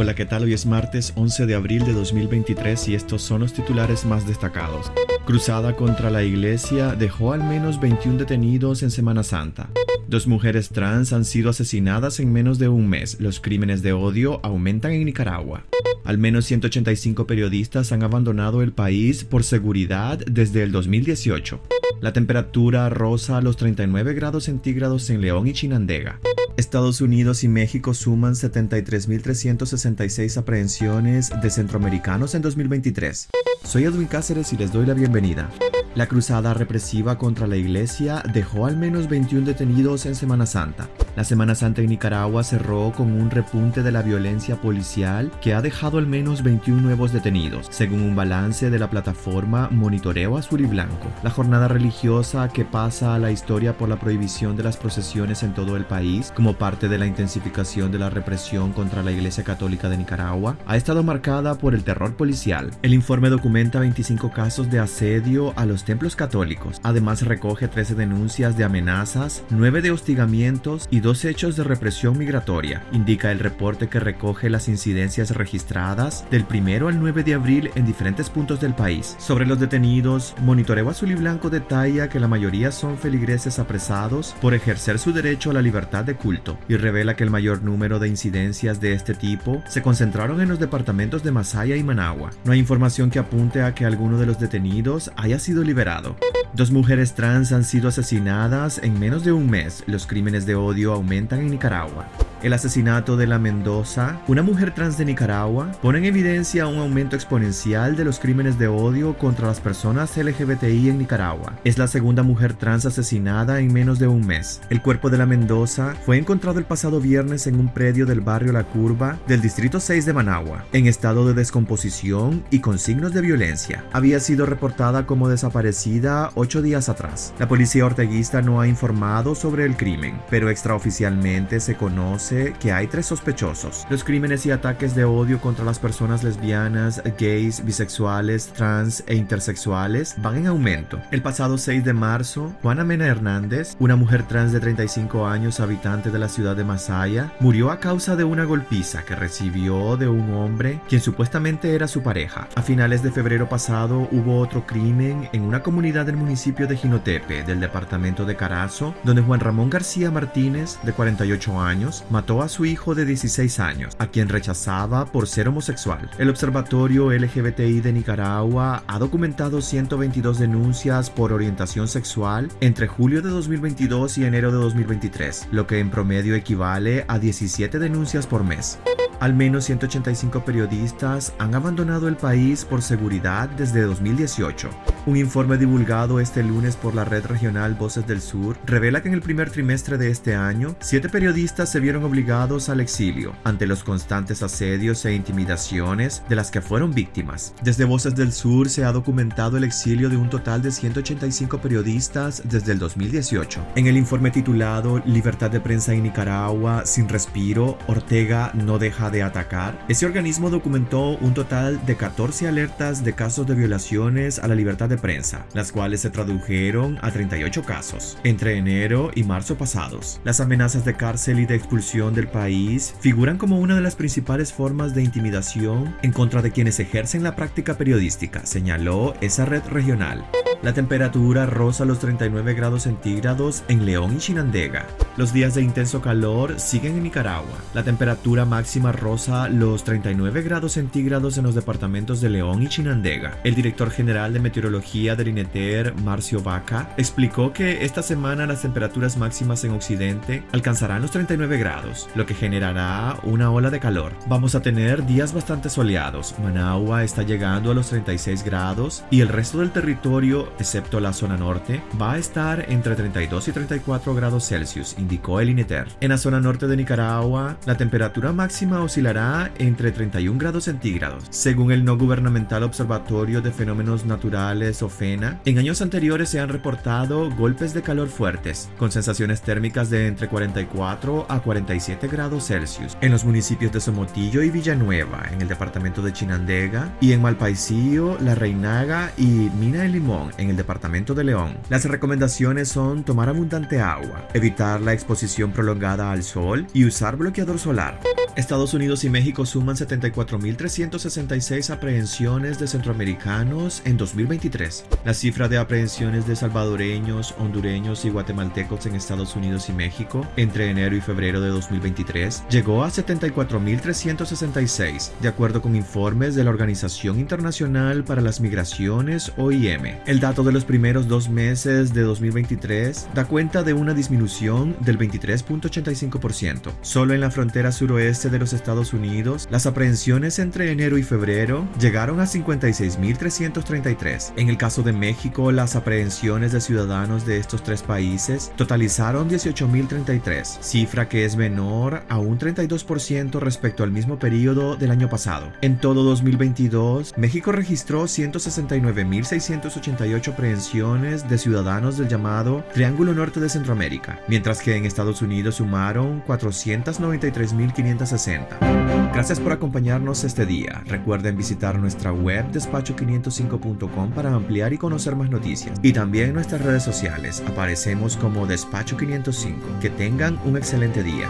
Hola, ¿qué tal? Hoy es martes 11 de abril de 2023 y estos son los titulares más destacados. Cruzada contra la iglesia dejó al menos 21 detenidos en Semana Santa. Dos mujeres trans han sido asesinadas en menos de un mes. Los crímenes de odio aumentan en Nicaragua. Al menos 185 periodistas han abandonado el país por seguridad desde el 2018. La temperatura rosa a los 39 grados centígrados en León y Chinandega. Estados Unidos y México suman 73.366 aprehensiones de centroamericanos en 2023. Soy Edwin Cáceres y les doy la bienvenida. La cruzada represiva contra la iglesia dejó al menos 21 detenidos en Semana Santa. La Semana Santa en Nicaragua cerró con un repunte de la violencia policial que ha dejado al menos 21 nuevos detenidos, según un balance de la plataforma Monitoreo Azul y Blanco. La jornada religiosa que pasa a la historia por la prohibición de las procesiones en todo el país, como parte de la intensificación de la represión contra la Iglesia Católica de Nicaragua, ha estado marcada por el terror policial. El informe documenta 25 casos de asedio a los templos católicos. Además recoge 13 denuncias de amenazas, 9 de hostigamientos y dos hechos de represión migratoria, indica el reporte que recoge las incidencias registradas del 1 al 9 de abril en diferentes puntos del país. Sobre los detenidos, Monitoreo Azul y Blanco detalla que la mayoría son feligreses apresados por ejercer su derecho a la libertad de culto y revela que el mayor número de incidencias de este tipo se concentraron en los departamentos de Masaya y Managua. No hay información que apunte a que alguno de los detenidos haya sido liberado. Dos mujeres trans han sido asesinadas en menos de un mes. Los crímenes de odio aumentan en Nicaragua. El asesinato de la Mendoza, una mujer trans de Nicaragua, pone en evidencia un aumento exponencial de los crímenes de odio contra las personas LGBTI en Nicaragua. Es la segunda mujer trans asesinada en menos de un mes. El cuerpo de la Mendoza fue encontrado el pasado viernes en un predio del barrio La Curva del distrito 6 de Managua, en estado de descomposición y con signos de violencia. Había sido reportada como desaparecida ocho días atrás. La policía orteguista no ha informado sobre el crimen, pero extraoficialmente se conoce que hay tres sospechosos. Los crímenes y ataques de odio contra las personas lesbianas, gays, bisexuales, trans e intersexuales van en aumento. El pasado 6 de marzo, Juana Mena Hernández, una mujer trans de 35 años habitante de la ciudad de Masaya, murió a causa de una golpiza que recibió de un hombre quien supuestamente era su pareja. A finales de febrero pasado hubo otro crimen en una comunidad del municipio de Jinotepe, del departamento de Carazo, donde Juan Ramón García Martínez, de 48 años, mató a su hijo de 16 años, a quien rechazaba por ser homosexual. El Observatorio LGBTI de Nicaragua ha documentado 122 denuncias por orientación sexual entre julio de 2022 y enero de 2023, lo que en promedio equivale a 17 denuncias por mes. Al menos 185 periodistas han abandonado el país por seguridad desde 2018. Un informe divulgado este lunes por la red regional Voces del Sur revela que en el primer trimestre de este año, siete periodistas se vieron obligados al exilio ante los constantes asedios e intimidaciones de las que fueron víctimas. Desde Voces del Sur se ha documentado el exilio de un total de 185 periodistas desde el 2018. En el informe titulado Libertad de prensa en Nicaragua sin respiro, Ortega no deja de atacar, ese organismo documentó un total de 14 alertas de casos de violaciones a la libertad de prensa, las cuales se tradujeron a 38 casos entre enero y marzo pasados. Las amenazas de cárcel y de expulsión del país figuran como una de las principales formas de intimidación en contra de quienes ejercen la práctica periodística, señaló esa red regional. La temperatura roza los 39 grados centígrados en León y Chinandega. Los días de intenso calor siguen en Nicaragua. La temperatura máxima roza los 39 grados centígrados en los departamentos de León y Chinandega. El director general de meteorología del INETER, Marcio Vaca, explicó que esta semana las temperaturas máximas en Occidente alcanzarán los 39 grados, lo que generará una ola de calor. Vamos a tener días bastante soleados. Managua está llegando a los 36 grados y el resto del territorio excepto la zona norte, va a estar entre 32 y 34 grados Celsius, indicó el INETER. En la zona norte de Nicaragua, la temperatura máxima oscilará entre 31 grados centígrados. Según el no gubernamental Observatorio de Fenómenos Naturales OFENA, en años anteriores se han reportado golpes de calor fuertes, con sensaciones térmicas de entre 44 a 47 grados Celsius, en los municipios de Somotillo y Villanueva, en el departamento de Chinandega, y en Malpaisillo, La Reinaga y Mina de Limón, en el departamento de León. Las recomendaciones son tomar abundante agua, evitar la exposición prolongada al sol y usar bloqueador solar. Estados Unidos y México suman 74.366 aprehensiones de centroamericanos en 2023. La cifra de aprehensiones de salvadoreños, hondureños y guatemaltecos en Estados Unidos y México entre enero y febrero de 2023 llegó a 74.366, de acuerdo con informes de la Organización Internacional para las Migraciones, OIM. El dato de los primeros dos meses de 2023 da cuenta de una disminución del 23.85%. Solo en la frontera suroeste de los Estados Unidos, las aprehensiones entre enero y febrero llegaron a 56.333. En el caso de México, las aprehensiones de ciudadanos de estos tres países totalizaron 18.033, cifra que es menor a un 32% respecto al mismo periodo del año pasado. En todo 2022, México registró 169.688 aprehensiones de ciudadanos del llamado Triángulo Norte de Centroamérica, mientras que en Estados Unidos sumaron 493.560. Gracias por acompañarnos este día. Recuerden visitar nuestra web despacho505.com para ampliar y conocer más noticias. Y también en nuestras redes sociales aparecemos como Despacho 505. Que tengan un excelente día.